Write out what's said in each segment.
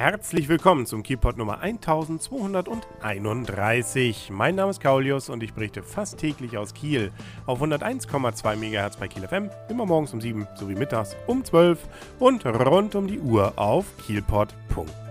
Herzlich willkommen zum Keypod Nummer 1231. Mein Name ist Kaulius und ich berichte fast täglich aus Kiel auf 101,2 MHz bei Kiel FM, immer morgens um 7 sowie mittags um 12 und rund um die Uhr auf kielpod.de.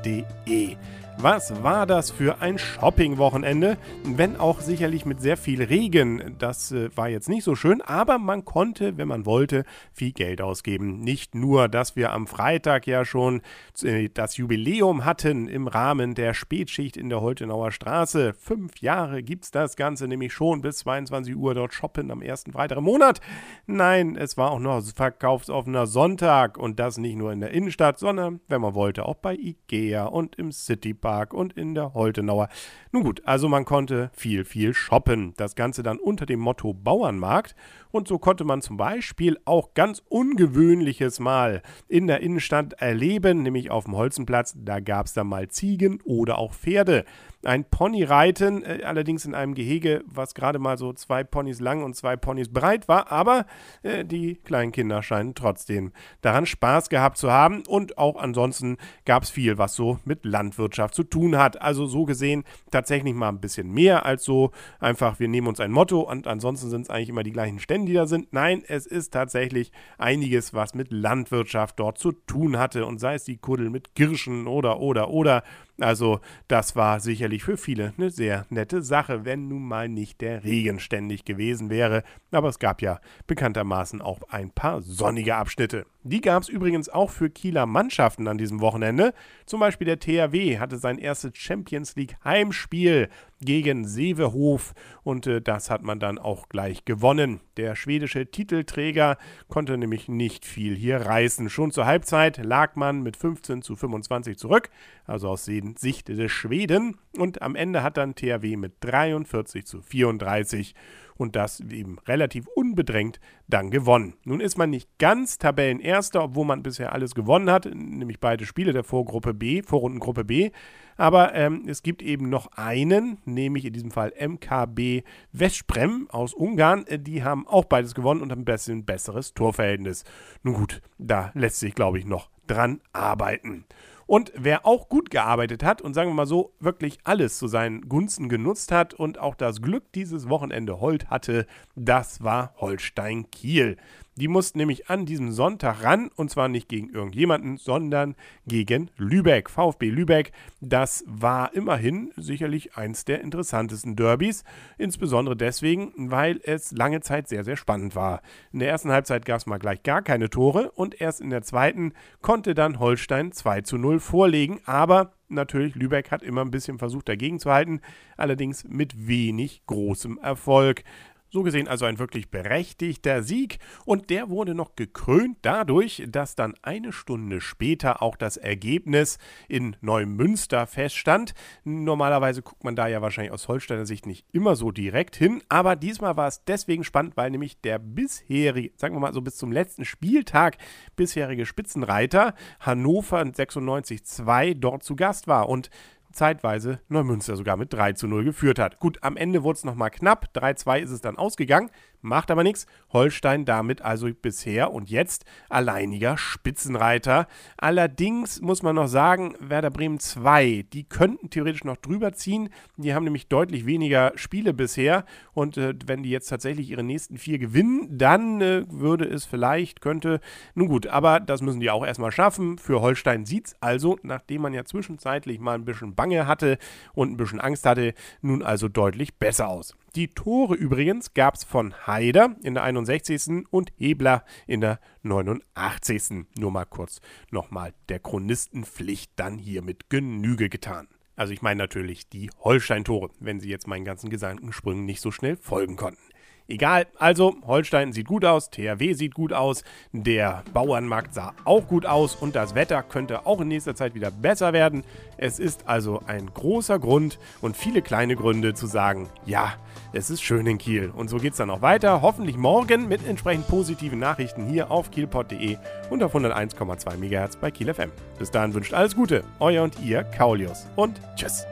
Was war das für ein Shopping-Wochenende? Wenn auch sicherlich mit sehr viel Regen. Das äh, war jetzt nicht so schön, aber man konnte, wenn man wollte, viel Geld ausgeben. Nicht nur, dass wir am Freitag ja schon äh, das Jubiläum hatten im Rahmen der Spätschicht in der Holtenauer Straße. Fünf Jahre gibt es das Ganze nämlich schon bis 22 Uhr dort shoppen am ersten Freitag im Monat. Nein, es war auch noch verkaufsoffener Sonntag und das nicht nur in der Innenstadt, sondern, wenn man wollte, auch bei Ikea und im Citypark Park und in der Holtenauer. Nun gut, also man konnte viel, viel shoppen. Das Ganze dann unter dem Motto Bauernmarkt. Und so konnte man zum Beispiel auch ganz ungewöhnliches mal in der Innenstadt erleben, nämlich auf dem Holzenplatz. Da gab es dann mal Ziegen oder auch Pferde ein Pony reiten, äh, allerdings in einem Gehege, was gerade mal so zwei Ponys lang und zwei Ponys breit war, aber äh, die kleinen Kinder scheinen trotzdem daran Spaß gehabt zu haben und auch ansonsten gab es viel, was so mit Landwirtschaft zu tun hat. Also so gesehen tatsächlich mal ein bisschen mehr als so einfach, wir nehmen uns ein Motto und ansonsten sind es eigentlich immer die gleichen Stände, die da sind. Nein, es ist tatsächlich einiges, was mit Landwirtschaft dort zu tun hatte und sei es die Kuddel mit Kirschen oder oder oder also das war sicherlich für viele eine sehr nette Sache, wenn nun mal nicht der Regen ständig gewesen wäre. Aber es gab ja bekanntermaßen auch ein paar sonnige Abschnitte. Die gab es übrigens auch für Kieler Mannschaften an diesem Wochenende. Zum Beispiel der THW hatte sein erstes Champions League Heimspiel gegen Sevehof und äh, das hat man dann auch gleich gewonnen. Der schwedische Titelträger konnte nämlich nicht viel hier reißen. Schon zur Halbzeit lag man mit 15 zu 25 zurück, also aus Sicht des Schweden und am Ende hat dann THW mit 43 zu 34 und das eben relativ unbedrängt dann gewonnen. Nun ist man nicht ganz Tabellenerster, obwohl man bisher alles gewonnen hat, nämlich beide Spiele der Vorgruppe B, Vorrundengruppe B. Aber ähm, es gibt eben noch einen, nämlich in diesem Fall MKB Vesprem aus Ungarn. Äh, die haben auch beides gewonnen und haben ein bisschen besseres Torverhältnis. Nun gut, da lässt sich, glaube ich, noch dran arbeiten. Und wer auch gut gearbeitet hat und sagen wir mal so, wirklich alles zu seinen Gunsten genutzt hat und auch das Glück dieses Wochenende Holt hatte, das war Holstein Kiel. Die mussten nämlich an diesem Sonntag ran und zwar nicht gegen irgendjemanden, sondern gegen Lübeck. VfB Lübeck, das war immerhin sicherlich eins der interessantesten Derbys. Insbesondere deswegen, weil es lange Zeit sehr, sehr spannend war. In der ersten Halbzeit gab es mal gleich gar keine Tore und erst in der zweiten konnte dann Holstein 2 zu 0 vorlegen. Aber natürlich, Lübeck hat immer ein bisschen versucht dagegen zu halten, allerdings mit wenig großem Erfolg. So gesehen also ein wirklich berechtigter Sieg. Und der wurde noch gekrönt dadurch, dass dann eine Stunde später auch das Ergebnis in Neumünster feststand. Normalerweise guckt man da ja wahrscheinlich aus Holsteiner Sicht nicht immer so direkt hin, aber diesmal war es deswegen spannend, weil nämlich der bisherige, sagen wir mal so bis zum letzten Spieltag bisherige Spitzenreiter Hannover 96-2 dort zu Gast war. Und zeitweise Neumünster sogar mit 3 zu 0 geführt hat. Gut, am Ende wurde es nochmal knapp. 3-2 ist es dann ausgegangen. Macht aber nichts. Holstein damit also bisher und jetzt alleiniger Spitzenreiter. Allerdings muss man noch sagen, Werder Bremen 2, die könnten theoretisch noch drüber ziehen. Die haben nämlich deutlich weniger Spiele bisher. Und äh, wenn die jetzt tatsächlich ihre nächsten vier gewinnen, dann äh, würde es vielleicht, könnte. Nun gut, aber das müssen die auch erstmal schaffen. Für Holstein sieht es also, nachdem man ja zwischenzeitlich mal ein bisschen Bange hatte und ein bisschen Angst hatte, nun also deutlich besser aus. Die Tore übrigens gab es von Haider in der 61. und Hebler in der 89. Nur mal kurz nochmal der Chronistenpflicht dann hier mit Genüge getan. Also ich meine natürlich die Holstein-Tore, wenn Sie jetzt meinen ganzen Gesangensprüngen nicht so schnell folgen konnten. Egal, also Holstein sieht gut aus, THW sieht gut aus, der Bauernmarkt sah auch gut aus und das Wetter könnte auch in nächster Zeit wieder besser werden. Es ist also ein großer Grund und viele kleine Gründe zu sagen, ja, es ist schön in Kiel. Und so geht es dann auch weiter, hoffentlich morgen mit entsprechend positiven Nachrichten hier auf kielpot.de und auf 101,2 MHz bei Kiel FM. Bis dahin wünscht alles Gute, euer und ihr Kaulius und tschüss.